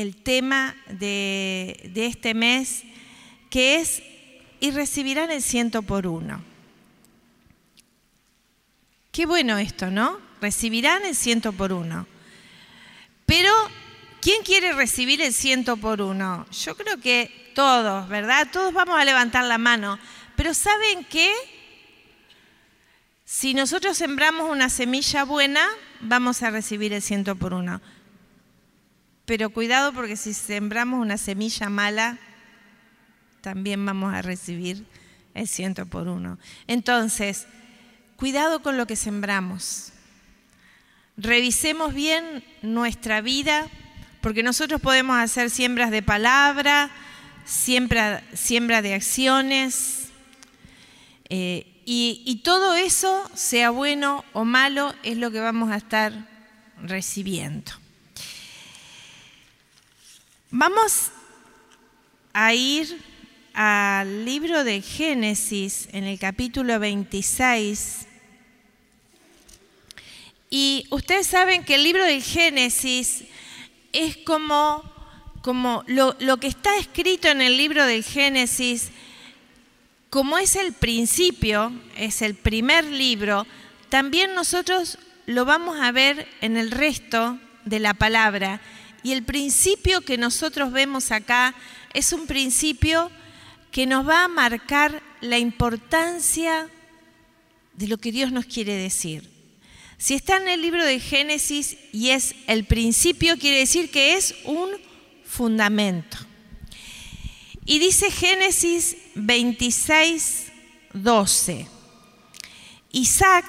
el tema de, este mes, que es, y recibirán el ciento por uno. Qué bueno esto, ¿no? Recibirán el ciento por uno. Pero, ¿quién quiere recibir el ciento por uno? Yo creo que todos, ¿verdad? Todos vamos a levantar la mano. Pero ¿saben qué? Si nosotros sembramos una semilla buena, vamos a recibir el ciento por uno. Pero cuidado porque si sembramos una semilla mala, también vamos a recibir el ciento por uno. Entonces, cuidado con lo que sembramos. Revisemos bien nuestra vida, porque nosotros podemos hacer siembras de palabra, siembra, siembra de acciones, eh, y, y todo eso, sea bueno o malo, es lo que vamos a estar recibiendo. Vamos a ir al libro de Génesis en el capítulo 26 y ustedes saben que el libro del Génesis es como, como lo, lo que está escrito en el libro del Génesis, como es el principio, es el primer libro, también nosotros lo vamos a ver en el resto de la palabra. Y el principio que nosotros vemos acá es un principio que nos va a marcar la importancia de lo que Dios nos quiere decir. Si está en el libro de Génesis y es el principio, quiere decir que es un fundamento. Y dice Génesis 26, 12. Isaac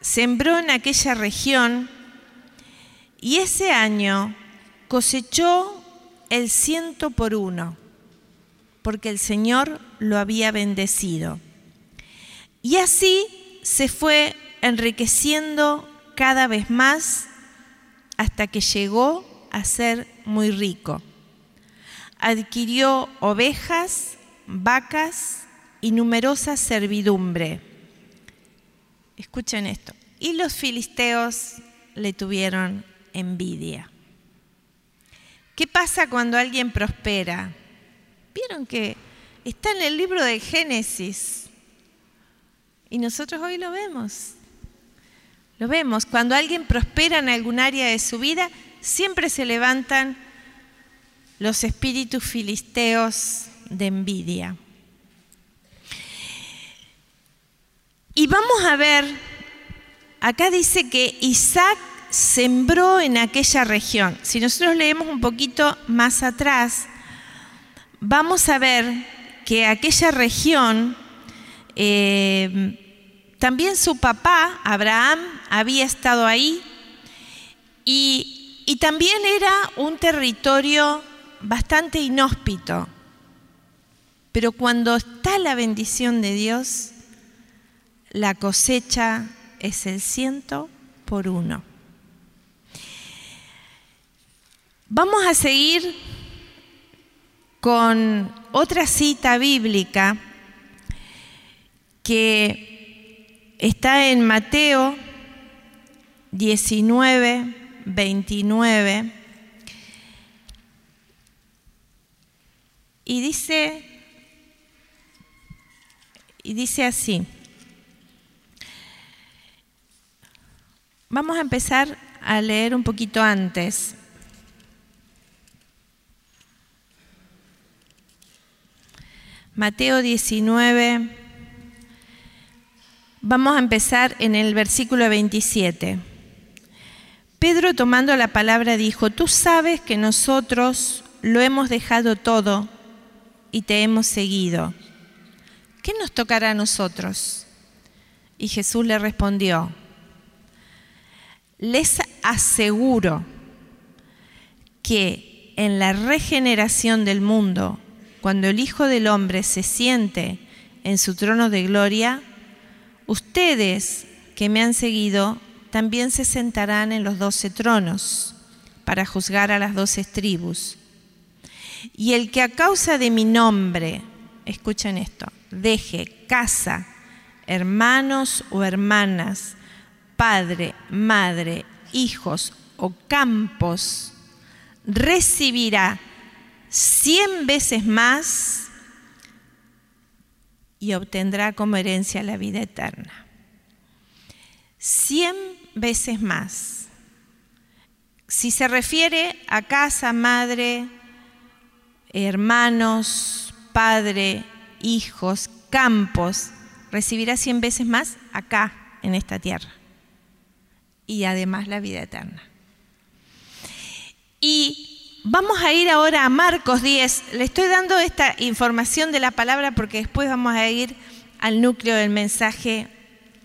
sembró en aquella región y ese año cosechó el ciento por uno, porque el Señor lo había bendecido. Y así se fue enriqueciendo cada vez más hasta que llegó a ser muy rico. Adquirió ovejas, vacas y numerosa servidumbre. Escuchen esto. Y los filisteos le tuvieron envidia. ¿Qué pasa cuando alguien prospera? Vieron que está en el libro de Génesis y nosotros hoy lo vemos. Lo vemos, cuando alguien prospera en algún área de su vida, siempre se levantan los espíritus filisteos de envidia. Y vamos a ver, acá dice que Isaac sembró en aquella región. Si nosotros leemos un poquito más atrás, vamos a ver que aquella región eh, también su papá, Abraham, había estado ahí y, y también era un territorio bastante inhóspito. Pero cuando está la bendición de Dios, la cosecha es el ciento por uno. Vamos a seguir con otra cita bíblica que Está en Mateo 19, 29. Y dice, y dice así. Vamos a empezar a leer un poquito antes. Mateo 19, Vamos a empezar en el versículo 27. Pedro tomando la palabra dijo, tú sabes que nosotros lo hemos dejado todo y te hemos seguido. ¿Qué nos tocará a nosotros? Y Jesús le respondió, les aseguro que en la regeneración del mundo, cuando el Hijo del Hombre se siente en su trono de gloria, Ustedes que me han seguido también se sentarán en los doce tronos para juzgar a las doce tribus. Y el que a causa de mi nombre, escuchen esto, deje casa, hermanos o hermanas, padre, madre, hijos o campos, recibirá cien veces más y obtendrá como herencia la vida eterna. Cien veces más. Si se refiere a casa, madre, hermanos, padre, hijos, campos, recibirá cien veces más acá, en esta tierra. Y además la vida eterna. Y vamos a ir ahora a Marcos 10. Le estoy dando esta información de la palabra porque después vamos a ir al núcleo del mensaje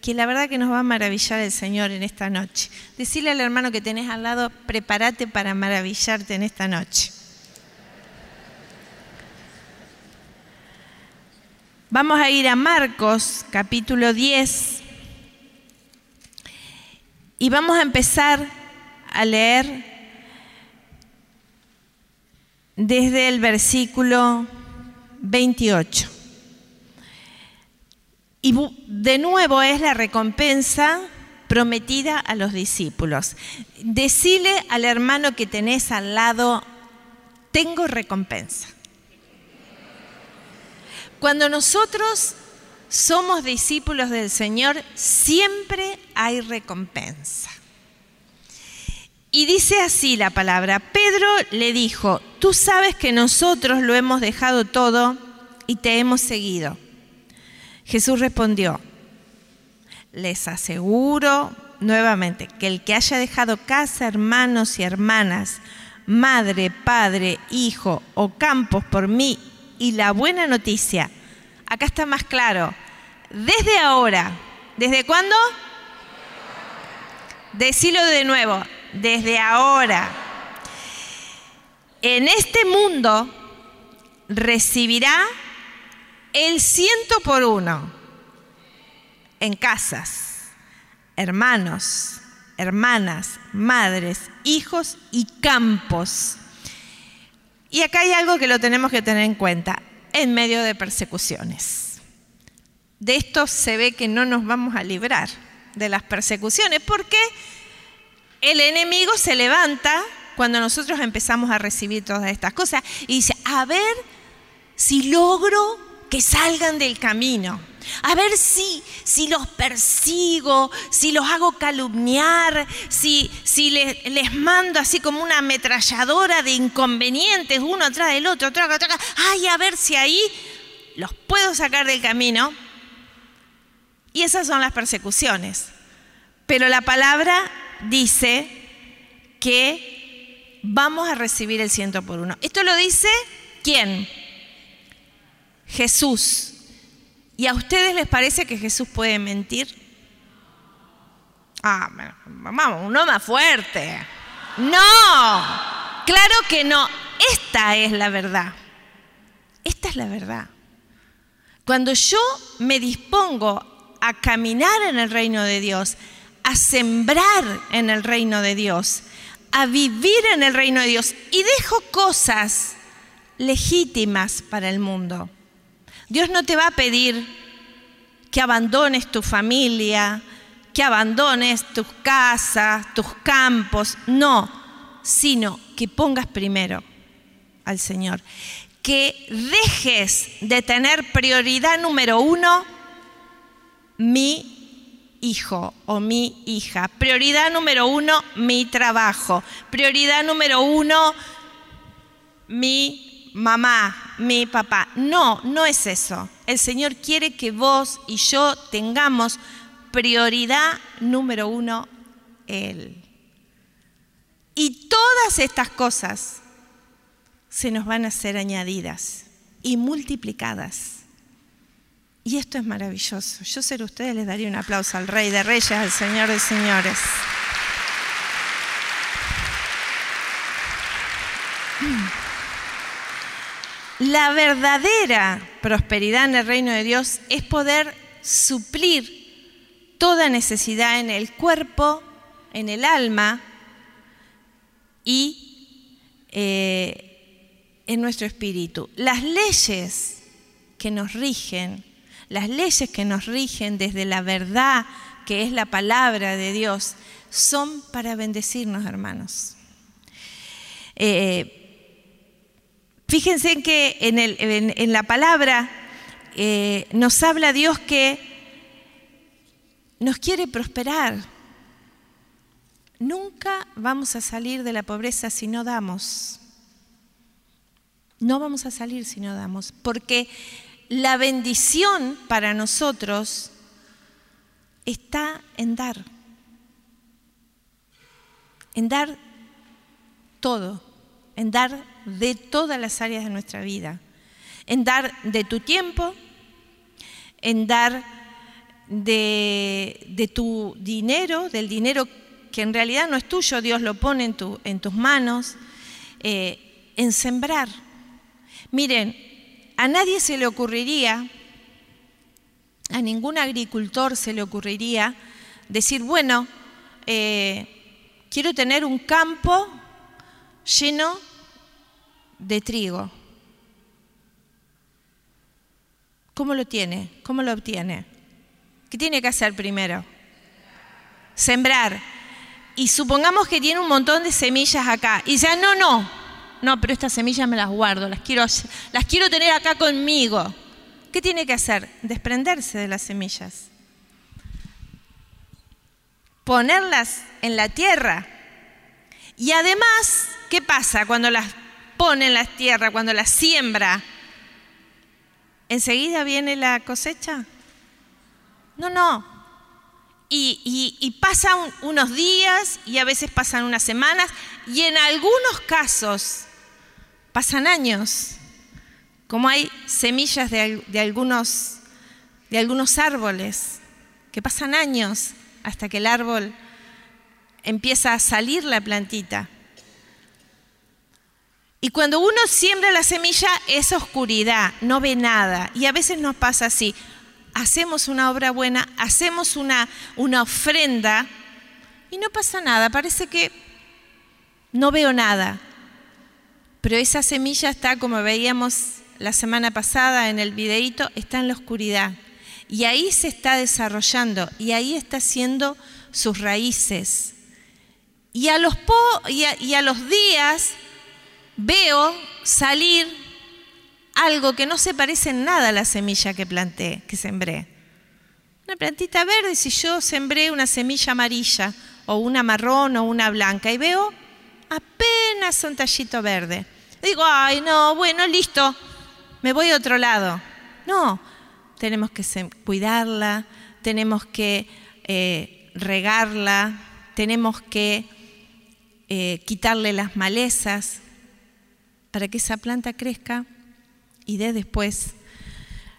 que la verdad que nos va a maravillar el Señor en esta noche. Decirle al hermano que tenés al lado, prepárate para maravillarte en esta noche. Vamos a ir a Marcos capítulo 10 y vamos a empezar a leer desde el versículo 28. Y de nuevo es la recompensa prometida a los discípulos. Decile al hermano que tenés al lado, tengo recompensa. Cuando nosotros somos discípulos del Señor, siempre hay recompensa. Y dice así la palabra, Pedro le dijo, tú sabes que nosotros lo hemos dejado todo y te hemos seguido. Jesús respondió, les aseguro nuevamente que el que haya dejado casa, hermanos y hermanas, madre, padre, hijo o campos por mí y la buena noticia, acá está más claro, desde ahora, ¿desde cuándo? Decilo de nuevo, desde ahora. En este mundo recibirá el ciento por uno en casas, hermanos, hermanas, madres, hijos y campos. Y acá hay algo que lo tenemos que tener en cuenta, en medio de persecuciones. De esto se ve que no nos vamos a librar de las persecuciones, porque el enemigo se levanta cuando nosotros empezamos a recibir todas estas cosas y dice, a ver si logro que salgan del camino. A ver si, si los persigo, si los hago calumniar, si, si les, les, mando así como una ametralladora de inconvenientes uno atrás del otro, otro, otro, ay, a ver si ahí los puedo sacar del camino. Y esas son las persecuciones. Pero la palabra dice que vamos a recibir el ciento por uno. Esto lo dice quién? Jesús. ¿Y a ustedes les parece que Jesús puede mentir? Ah, vamos, uno más fuerte. No, claro que no. Esta es la verdad. Esta es la verdad. Cuando yo me dispongo a caminar en el reino de Dios, a sembrar en el reino de Dios, a vivir en el reino de Dios. Y dejo cosas legítimas para el mundo. Dios no te va a pedir que abandones tu familia, que abandones tus casas, tus campos, no, sino que pongas primero al Señor, que dejes de tener prioridad número uno mi hijo o mi hija. Prioridad número uno, mi trabajo. Prioridad número uno, mi mamá, mi papá. No, no es eso. El Señor quiere que vos y yo tengamos prioridad número uno, Él. Y todas estas cosas se nos van a ser añadidas y multiplicadas. Y esto es maravilloso. Yo ser ustedes les daría un aplauso al Rey de Reyes, al Señor de Señores. La verdadera prosperidad en el reino de Dios es poder suplir toda necesidad en el cuerpo, en el alma y eh, en nuestro espíritu. Las leyes que nos rigen las leyes que nos rigen desde la verdad, que es la palabra de Dios, son para bendecirnos, hermanos. Eh, fíjense que en, la palabra eh, nos habla Dios que nos quiere prosperar. Nunca vamos a salir de la pobreza si no damos. No vamos a salir si no damos, porque la bendición para nosotros está en dar, en dar todo, en dar de todas las áreas de nuestra vida, en dar de tu tiempo, en dar de, tu dinero, del dinero que en realidad no es tuyo, Dios lo pone en, tus manos, eh, en sembrar. Miren, a nadie se le ocurriría, a ningún agricultor se le ocurriría decir, bueno, eh, quiero tener un campo lleno de trigo. ¿Cómo lo tiene? ¿Cómo lo obtiene? ¿Qué tiene que hacer primero? Sembrar. Y supongamos que tiene un montón de semillas acá. Y dice, no, no, no, pero estas semillas me las guardo, las quiero, las quiero tener acá conmigo. ¿Qué tiene que hacer? Desprenderse de las semillas. Ponerlas en la tierra. Y además, ¿qué pasa cuando las pone en la tierra, cuando las siembra? ¿Enseguida viene la cosecha? No, no. Y, pasan unos días y a veces pasan unas semanas y en algunos casos pasan años, como hay semillas de, algunos, de algunos árboles, que pasan años hasta que el árbol empieza a salir la plantita. Y cuando uno siembra la semilla es oscuridad, no ve nada. Y a veces nos pasa así. Hacemos una obra buena, hacemos una, una ofrenda y no pasa nada. Parece que no veo nada. Pero esa semilla está, como veíamos la semana pasada en el videíto, está en la oscuridad. Y ahí se está desarrollando y ahí está haciendo sus raíces. Y a los, y a, los días veo salir algo que no se parece en nada a la semilla que planté, que sembré. Una plantita verde, si yo sembré una semilla amarilla o una marrón o una blanca y veo apenas un tallito verde. Digo, ay, no, bueno, listo, me voy a otro lado. No, tenemos que cuidarla, tenemos que eh, regarla, tenemos que eh, quitarle las malezas para que esa planta crezca y dé después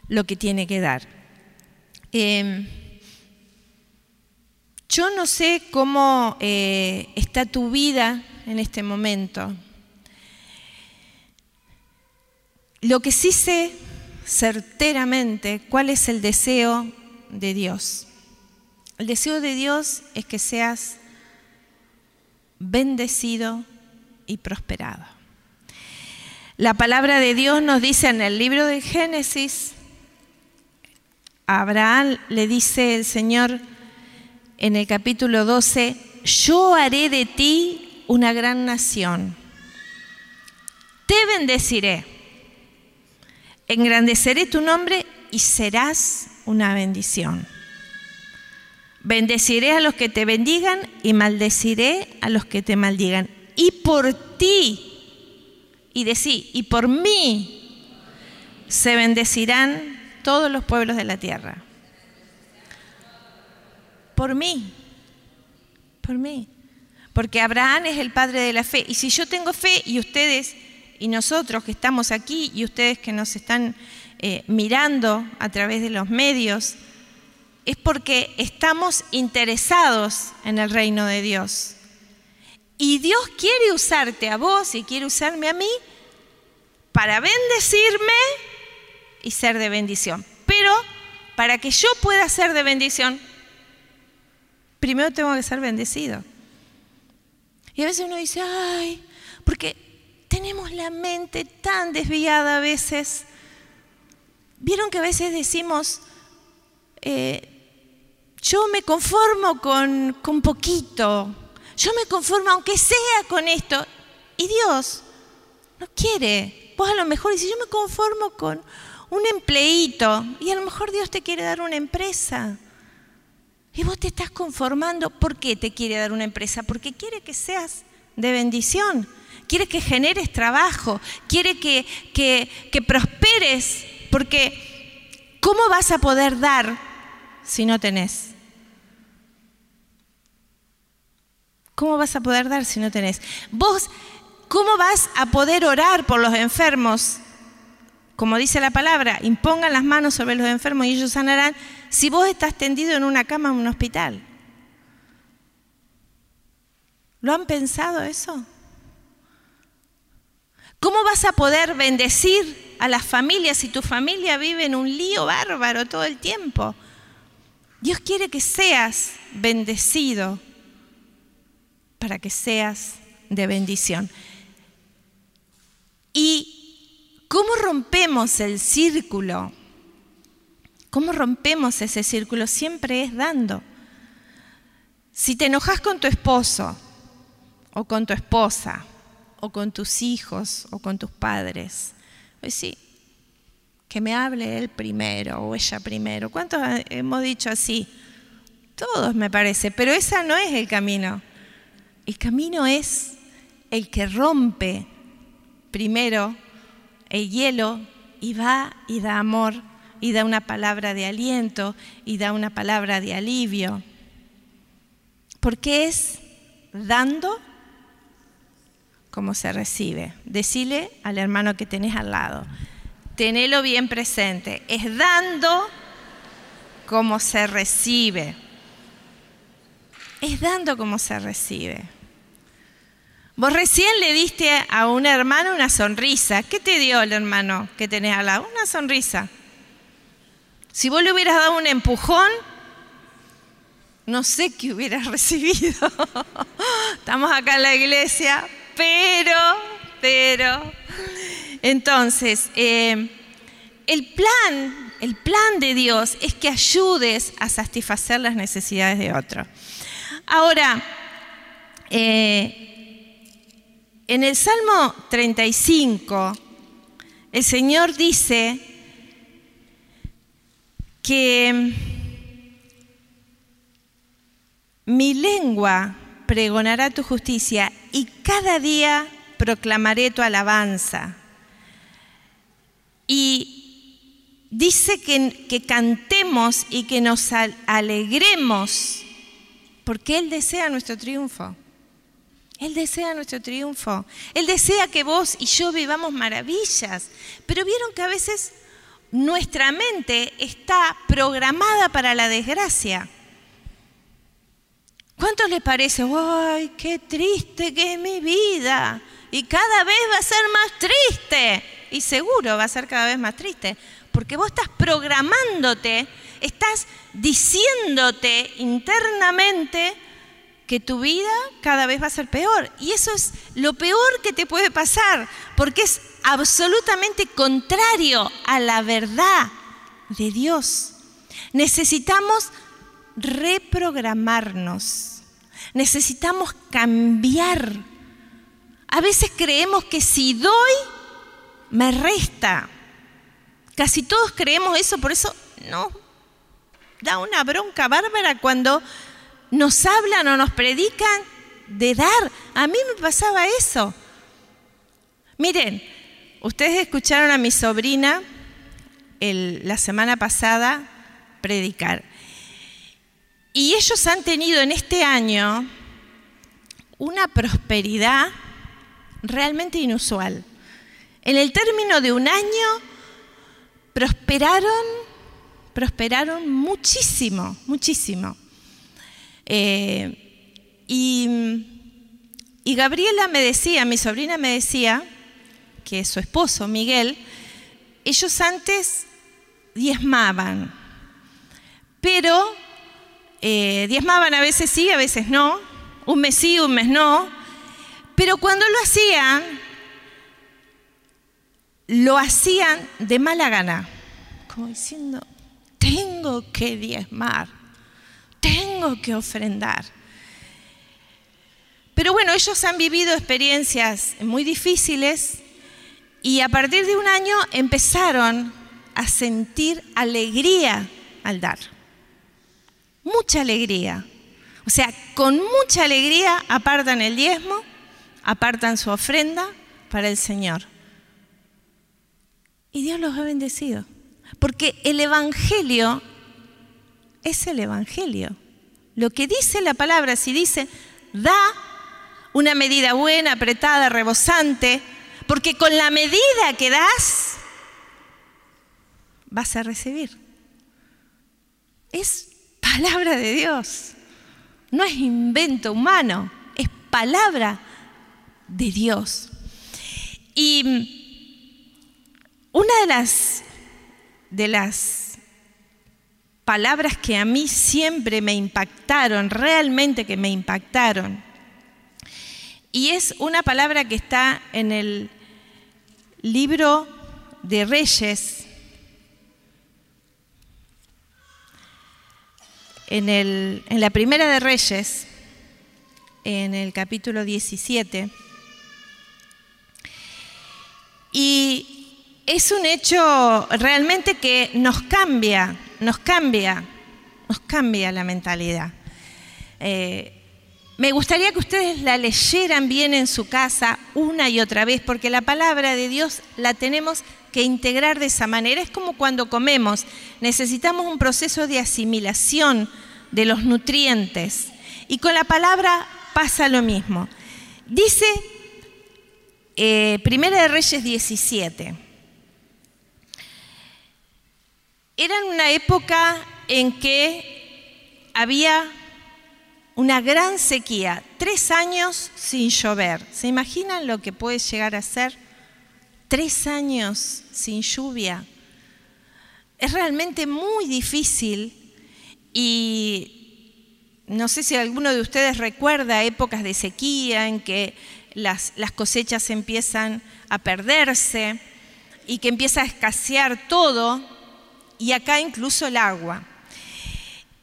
lo que tiene que dar. Em, yo no sé cómo eh, está tu vida en este momento. Lo que sí sé certeramente cuál es el deseo de Dios. El deseo de Dios es que seas bendecido y prosperado. La palabra de Dios nos dice en el libro de Génesis, a Abraham le dice el Señor en el capítulo 12, yo haré de ti una gran nación, te bendeciré engrandeceré tu nombre y serás una bendición. Bendeciré a los que te bendigan y maldeciré a los que te maldigan. Y por ti, y decí, y por mí se bendecirán todos los pueblos de la tierra. Por mí, por mí. Porque Abraham es el padre de la fe. Y si yo tengo fe y ustedes y nosotros que estamos aquí y ustedes que nos están eh, mirando a través de los medios, es porque estamos interesados en el reino de Dios. Y Dios quiere usarte a vos y quiere usarme a mí para bendecirme y ser de bendición. Pero para que yo pueda ser de bendición, primero tengo que ser bendecido. Y a veces uno dice, ay, porque tenemos la mente tan desviada a veces. Vieron que a veces decimos, eh, yo me conformo con, con poquito, yo me conformo aunque sea con esto. Y Dios no quiere. Vos a lo mejor si yo me conformo con un empleíto y a lo mejor Dios te quiere dar una empresa. Y vos te estás conformando. ¿Por qué te quiere dar una empresa? Porque quiere que seas de bendición. Quiere que generes trabajo. Quiere que, que, que prosperes. Porque ¿cómo vas a poder dar si no tenés? ¿Cómo vas a poder dar si no tenés? Vos, ¿cómo vas a poder orar por los enfermos? Como dice la palabra, impongan las manos sobre los enfermos y ellos sanarán si vos estás tendido en una cama en un hospital. ¿Lo han pensado eso? ¿Cómo vas a poder bendecir a las familias si tu familia vive en un lío bárbaro todo el tiempo? Dios quiere que seas bendecido para que seas de bendición. ¿Y cómo rompemos el círculo? ¿Cómo rompemos ese círculo? Siempre es dando. Si te enojas con tu esposo o con tu esposa o con tus hijos o con tus padres, pues sí, que me hable él primero o ella primero. ¿Cuántos hemos dicho así? Todos me parece, pero ese no es el camino. El camino es el que rompe primero el hielo y va y da amor y da una palabra de aliento y da una palabra de alivio. Porque es dando como se recibe. Decile al hermano que tenés al lado, tenelo bien presente, es dando como se recibe. Es dando como se recibe. Vos recién le diste a un hermano una sonrisa. ¿Qué te dio el hermano que tenés al lado? Una sonrisa. Si vos le hubieras dado un empujón, no sé qué hubieras recibido. Estamos acá en la iglesia, pero, pero. Entonces, eh, el plan, el plan de Dios es que ayudes a satisfacer las necesidades de otro. Ahora, eh, en el Salmo 35, el Señor dice que mi lengua pregonará tu justicia y cada día proclamaré tu alabanza. Y dice que, que cantemos y que nos alegremos porque Él desea nuestro triunfo. Él desea nuestro triunfo. Él desea que vos y yo vivamos maravillas. Pero vieron que a veces nuestra mente está programada para la desgracia. ¿Cuántos les parece, ay, qué triste que es mi vida? Y cada vez va a ser más triste. Y seguro va a ser cada vez más triste. Porque vos estás programándote, estás diciéndote internamente que tu vida cada vez va a ser peor. Y eso es lo peor que te puede pasar, porque es absolutamente contrario a la verdad de Dios. Necesitamos reprogramarnos, necesitamos cambiar. A veces creemos que si doy, me resta. Casi todos creemos eso, por eso no. Da una bronca bárbara cuando nos hablan o nos predican de dar. A mí me pasaba eso. Miren, ustedes escucharon a mi sobrina la semana pasada predicar. Y ellos han tenido en este año una prosperidad realmente inusual. En el término de un año prosperaron, prosperaron muchísimo, muchísimo. Eh, y, Gabriela me decía, mi sobrina me decía, que su esposo, Miguel, ellos antes diezmaban, pero eh, diezmaban a veces sí, a veces no, un mes sí, un mes no, pero cuando lo hacían, lo hacían de mala gana, como diciendo, tengo que diezmar tengo que ofrendar. Pero bueno, ellos han vivido experiencias muy difíciles y a partir de un año empezaron a sentir alegría al dar. Mucha alegría. O sea, con mucha alegría apartan el diezmo, apartan su ofrenda para el Señor. Y Dios los ha bendecido. Porque el Evangelio es el Evangelio. Lo que dice la palabra, si dice, da una medida buena, apretada, rebosante, porque con la medida que das, vas a recibir. Es palabra de Dios. No es invento humano, es palabra de Dios. Y una de las, de las palabras que a mí siempre me impactaron, realmente que me impactaron, y es una palabra que está en el libro de Reyes, en, el, en la primera de Reyes, en el capítulo 17. Y es un hecho realmente que nos cambia, nos cambia, nos cambia la mentalidad. Eh, me gustaría que ustedes la leyeran bien en su casa una y otra vez, porque la palabra de Dios la tenemos que integrar de esa manera. Es como cuando comemos, necesitamos un proceso de asimilación de los nutrientes. Y con la palabra pasa lo mismo. Dice eh, Primera de Reyes 17. Era una época en que había una gran sequía, tres años sin llover. ¿Se imaginan lo que puede llegar a ser tres años sin lluvia? Es realmente muy difícil y no sé si alguno de ustedes recuerda épocas de sequía en que las, las cosechas empiezan a perderse y que empieza a escasear todo y acá incluso el agua.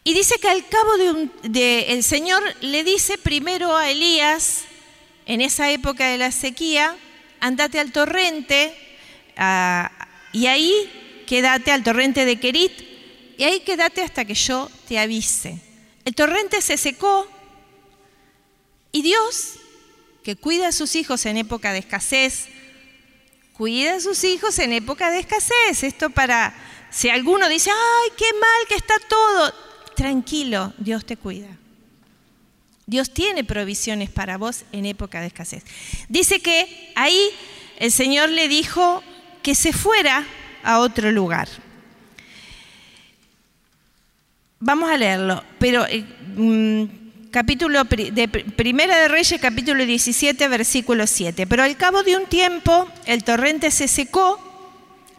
Y dice que al cabo de, el Señor le dice primero a Elías, en esa época de la sequía, andate al torrente y ahí quédate al torrente de Kerit y ahí quédate hasta que yo te avise. El torrente se secó y Dios, que cuida a sus hijos en época de escasez, cuida a sus hijos en época de escasez. Esto para, si alguno dice, ay, qué mal que está todo, tranquilo, Dios te cuida. Dios tiene provisiones para vos en época de escasez. Dice que ahí el Señor le dijo que se fuera a otro lugar. Vamos a leerlo, pero eh, mm, capítulo de Primera de Reyes, capítulo 17, versículo 7. Pero al cabo de un tiempo el torrente se secó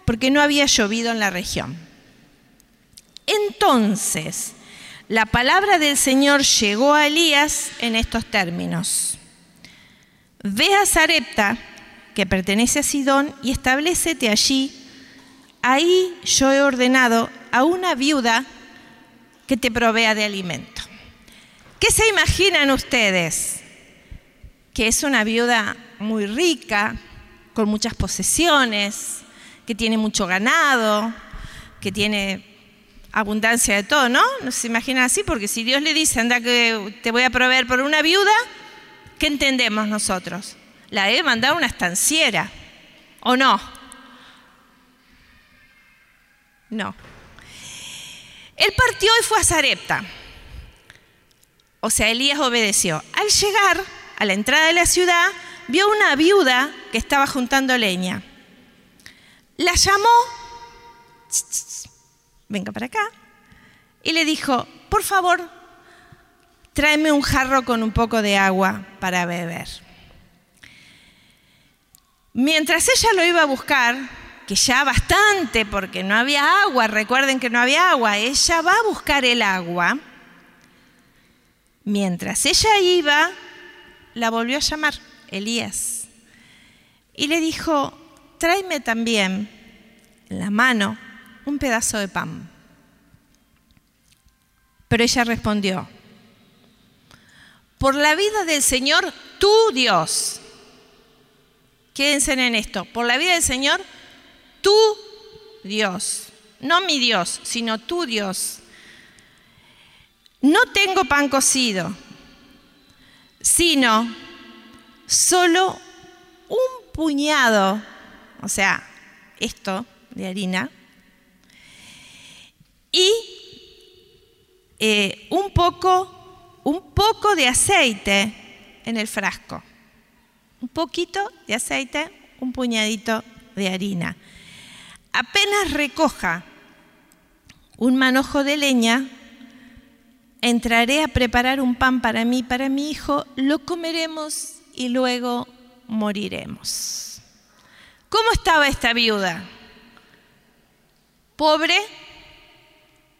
porque no había llovido en la región. Entonces la palabra del Señor llegó a Elías en estos términos. Ve a Sarepta, que pertenece a Sidón, y establecete allí. Ahí yo he ordenado a una viuda que te provea de alimento. ¿Qué se imaginan ustedes? Que es una viuda muy rica, con muchas posesiones, que tiene mucho ganado, que tiene abundancia de todo, ¿no? ¿No se imaginan así? Porque si Dios le dice, anda que te voy a proveer por una viuda, ¿qué entendemos nosotros? La debe mandar una estanciera, ¿o no? No. Él partió y fue a Zarepta. O sea, Elías obedeció. Al llegar a la entrada de la ciudad, vio una viuda que estaba juntando leña. La llamó venga para acá. Y le dijo, por favor, tráeme un jarro con un poco de agua para beber. Mientras ella lo iba a buscar, que ya bastante porque no había agua, recuerden que no había agua, ella va a buscar el agua. Mientras ella iba, la volvió a llamar Elías y le dijo, tráeme también en la mano un pedazo de pan. Pero ella respondió, por la vida del Señor, tu Dios. Quédense en esto. Por la vida del Señor, tu Dios. No mi Dios, sino tu Dios. No tengo pan cocido, sino solo un puñado, o sea, esto de harina, y eh, un, poco, un poco de aceite en el frasco. Un poquito de aceite, un puñadito de harina. Apenas recoja un manojo de leña, entraré a preparar un pan para mí, para mi hijo, lo comeremos y luego moriremos. ¿Cómo estaba esta viuda? Pobre,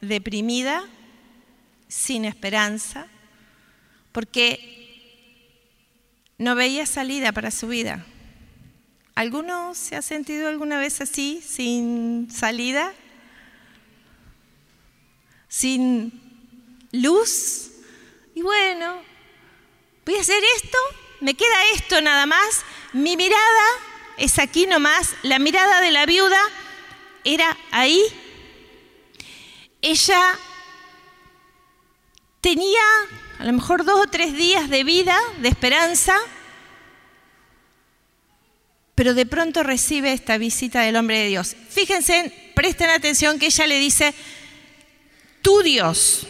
deprimida, sin esperanza, porque no veía salida para su vida. ¿Alguno se ha sentido alguna vez así, sin salida? ¿Sin luz? Y bueno, voy a hacer esto, me queda esto nada más. Mi mirada es aquí nomás, la mirada de la viuda era ahí. Ella tenía a lo mejor dos o tres días de vida, de esperanza, pero de pronto recibe esta visita del hombre de Dios. Fíjense, presten atención que ella le dice, tu Dios,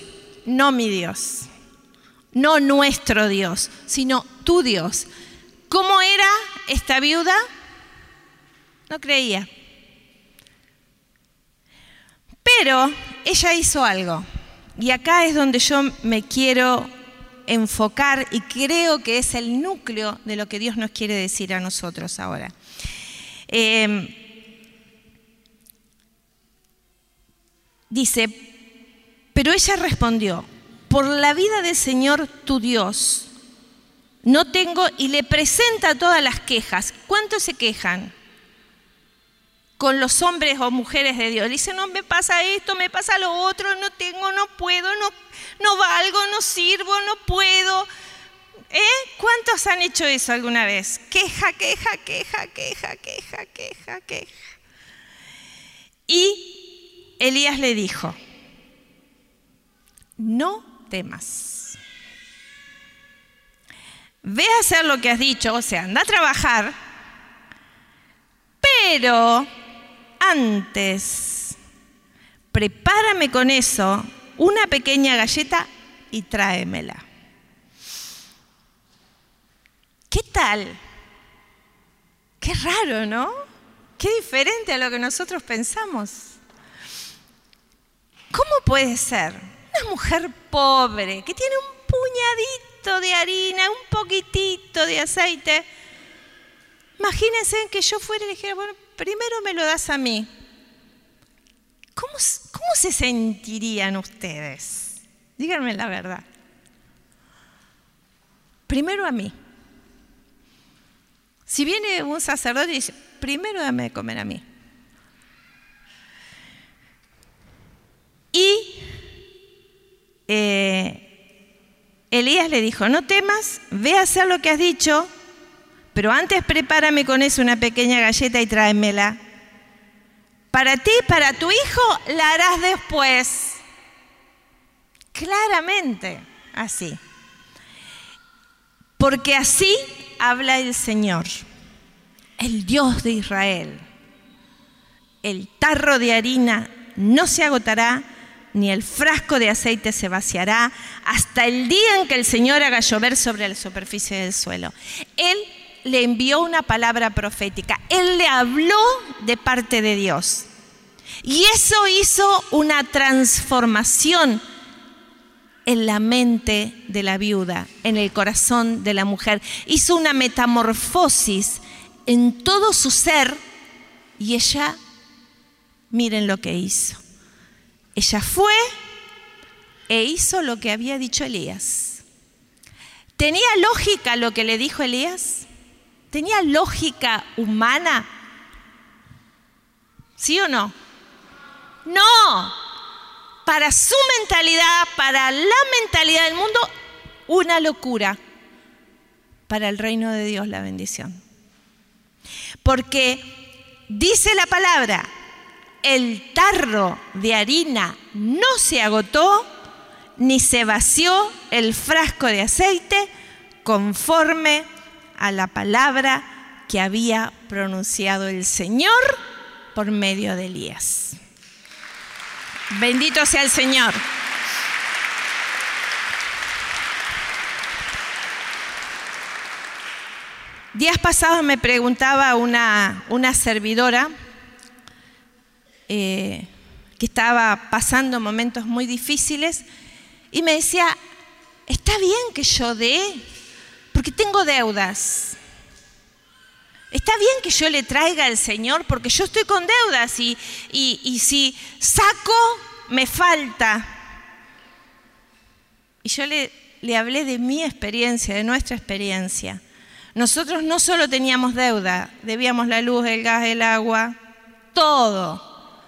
no mi Dios, no nuestro Dios, sino tu Dios. ¿Cómo era esta viuda? No creía. Pero ella hizo algo. Y acá es donde yo me quiero enfocar y creo que es el núcleo de lo que Dios nos quiere decir a nosotros ahora. Em, dice, pero ella respondió, por la vida del Señor tu Dios, no tengo, y le presenta todas las quejas. ¿Cuántos se quejan? Con los hombres o mujeres de Dios. Dice, no, me pasa esto, me pasa lo otro, no tengo, no puedo, no, no valgo, no sirvo, no puedo. ¿Eh? ¿Cuántos han hecho eso alguna vez? Queja, queja, queja, queja, queja, queja, queja. Y Elías le dijo, no temas. Ve a hacer lo que has dicho, o sea, anda a trabajar, pero antes, prepárame con eso una pequeña galleta y tráemela. ¿Qué tal? Qué raro, ¿no? Qué diferente a lo que nosotros pensamos. ¿Cómo puede ser una mujer pobre que tiene un puñadito de harina, un poquitito de aceite? Imagínense que yo fuera y le dijera, bueno, primero me lo das a mí. ¿Cómo, se sentirían ustedes? Díganme la verdad. Primero a mí. Si viene un sacerdote y dice, primero dame de comer a mí. Y eh, Elías le dijo, no temas, ve a hacer lo que has dicho, pero antes prepárame con eso una pequeña galleta y tráemela. Para ti, para tu hijo, la harás después. Claramente, así. Porque así habla el Señor, el Dios de Israel. El tarro de harina no se agotará, ni el frasco de aceite se vaciará, hasta el día en que el Señor haga llover sobre la superficie del suelo. Él le envió una palabra profética. Él le habló de parte de Dios. Y eso hizo una transformación en la mente de la viuda, en el corazón de la mujer. Hizo una metamorfosis en todo su ser y ella, miren lo que hizo. Ella fue e hizo lo que había dicho Elías. ¿Tenía lógica lo que le dijo Elías? ¿Tenía lógica humana? ¿Sí o no? No. Para su mentalidad, para la mentalidad del mundo, una locura. para el reino de Dios la bendición. Porque dice la palabra, el tarro de harina no se agotó, ni se vació el frasco de aceite conforme a la palabra que había pronunciado el Señor por medio de Elías. Bendito sea el Señor. Días pasados me preguntaba una, una servidora eh, que estaba pasando momentos muy difíciles y me decía, está bien que yo dé, porque tengo deudas. Está bien que yo le traiga al Señor porque yo estoy con deudas y, y, si saco, me falta. Y yo le, le hablé de mi experiencia, de nuestra experiencia. Nosotros no solo teníamos deuda, debíamos la luz, el gas, el agua, todo.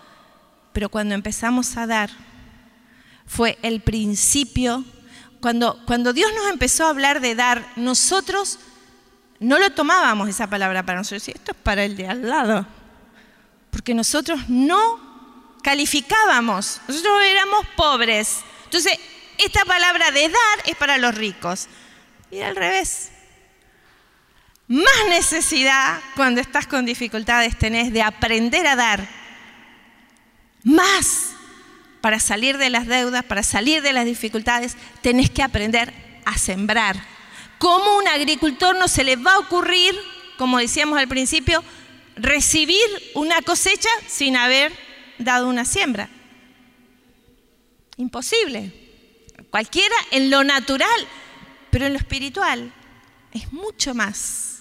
Pero cuando empezamos a dar, fue el principio, cuando, cuando Dios nos empezó a hablar de dar, nosotros no lo tomábamos esa palabra para nosotros, esto es para el de al lado, porque nosotros no calificábamos, nosotros éramos pobres. Entonces, esta palabra de dar es para los ricos. Y al revés. Más necesidad cuando estás con dificultades tenés de aprender a dar más para salir de las deudas, para salir de las dificultades, tenés que aprender a sembrar. ¿Cómo un agricultor no se le va a ocurrir, como decíamos al principio, recibir una cosecha sin haber dado una siembra? Imposible. Cualquiera en lo natural, pero en lo espiritual es mucho más.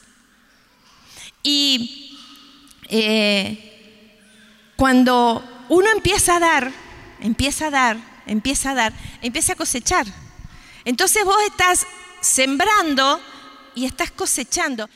Y eh, cuando uno empieza a dar, empieza a dar, empieza a dar, empieza a cosechar. Entonces vos estás sembrando y estás cosechando.